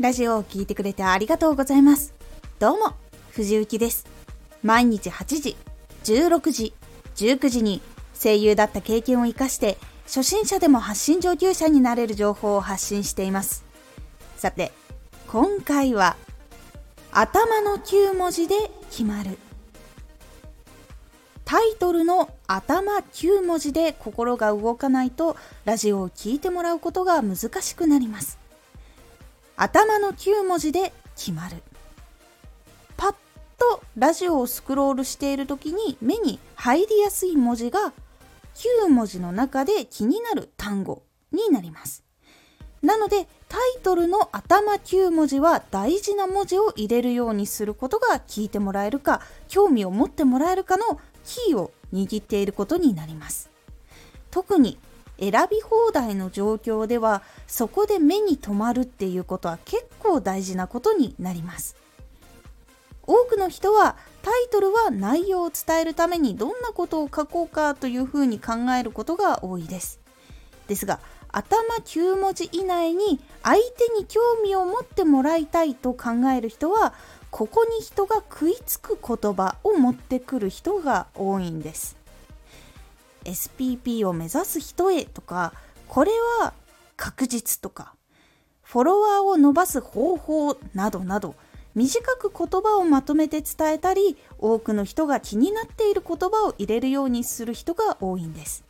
ラジオを聴いてくれてありがとうございます。どうも、藤幸です。毎日8時、16時、19時に声優だった経験を活かして初心者でも発信上級者になれる情報を発信しています。さて、今回は頭の9文字で決まる。タイトルの頭9文字で心が動かないとラジオを聴いてもらうことが難しくなります。頭の9文字で決まる。パッとラジオをスクロールしている時に目に入りやすい文字が9文字の中で気になる単語になります。なのでタイトルの頭9文字は大事な文字を入れるようにすることが聞いてもらえるか興味を持ってもらえるかのキーを握っていることになります特に選び放題の状況ではそこで目に留まるっていうことは結構大事なことになります。多くの人はタイトルは内容を伝えるためにどんなことを書こうかというふうに考えることが多いです。ですが頭9文字以内に相手に興味を持ってもらいたいと考える人はここに人が食いつく言葉を持ってくる人が多いんです。SPP を目指す人へとかこれは確実とかフォロワーを伸ばす方法などなど短く言葉をまとめて伝えたり多くの人が気になっている言葉を入れるようにする人が多いんです。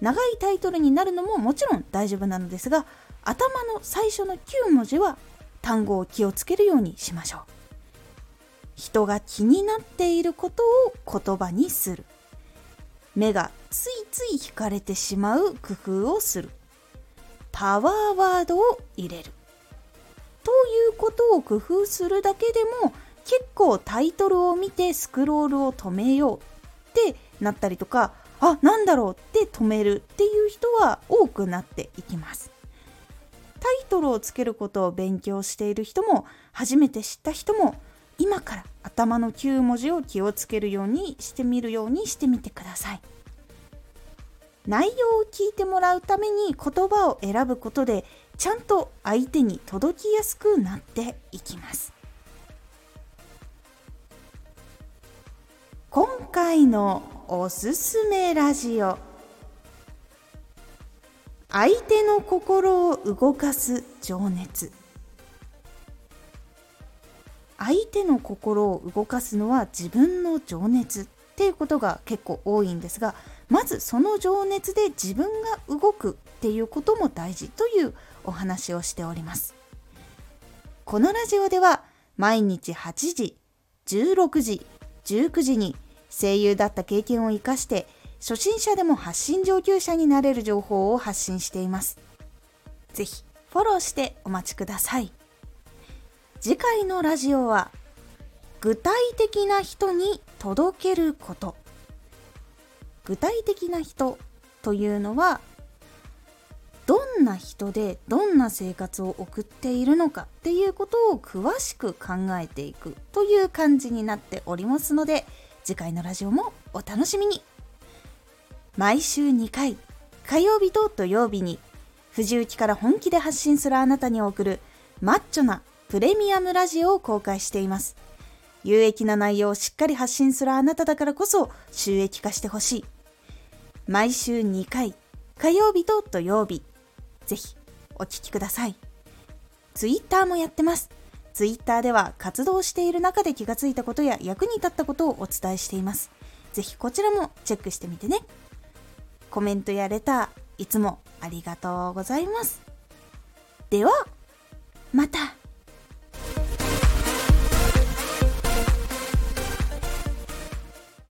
長いタイトルになるのももちろん大丈夫なのですが頭の最初の9文字は単語を気をつけるようにしましょう。人が気になっていることを言葉にする。目がついつい惹かれてしまう工夫をする。パワーワードを入れる。ということを工夫するだけでも結構タイトルを見てスクロールを止めようってなったりとかあなんだろうって止めるっていう人は多くなっていきます。タイトルをつけることを勉強している人も初めて知った人も今から頭の9文字を気をつけるようにしてみるようにしてみてください。内容を聞いてもらうために言葉を選ぶことでちゃんと相手に届きやすくなっていきます。今回のおすすめラジオ。相手の心を動かす情熱。相手の心を動かすのは自分の情熱っていうことが結構多いんですがまずその情熱で自分が動くっていうことも大事というお話をしております。このラジオでは毎日8時16時19時に声優だった経験を生かして初心者でも発信上級者になれる情報を発信しています。是非フォローしてお待ちください。次回のラジオは具体的な人に届けること。具体的な人というのはどんな人でどんな生活を送っているのかっていうことを詳しく考えていくという感じになっておりますので次回のラジオもお楽しみに。毎週2回火曜日と土曜日に藤雪から本気で発信するあなたに送るマッチョなプレミアムラジオを公開しています有益な内容をしっかり発信するあなただからこそ収益化してほしい毎週2回火曜日と土曜日ぜひお聴きください。ツイッターもやってます。ツイッターでは活動している中で気がついたことや役に立ったことをお伝えしています。ぜひこちらもチェックしてみてね。コメントやレター、いつもありがとうございます。では、また。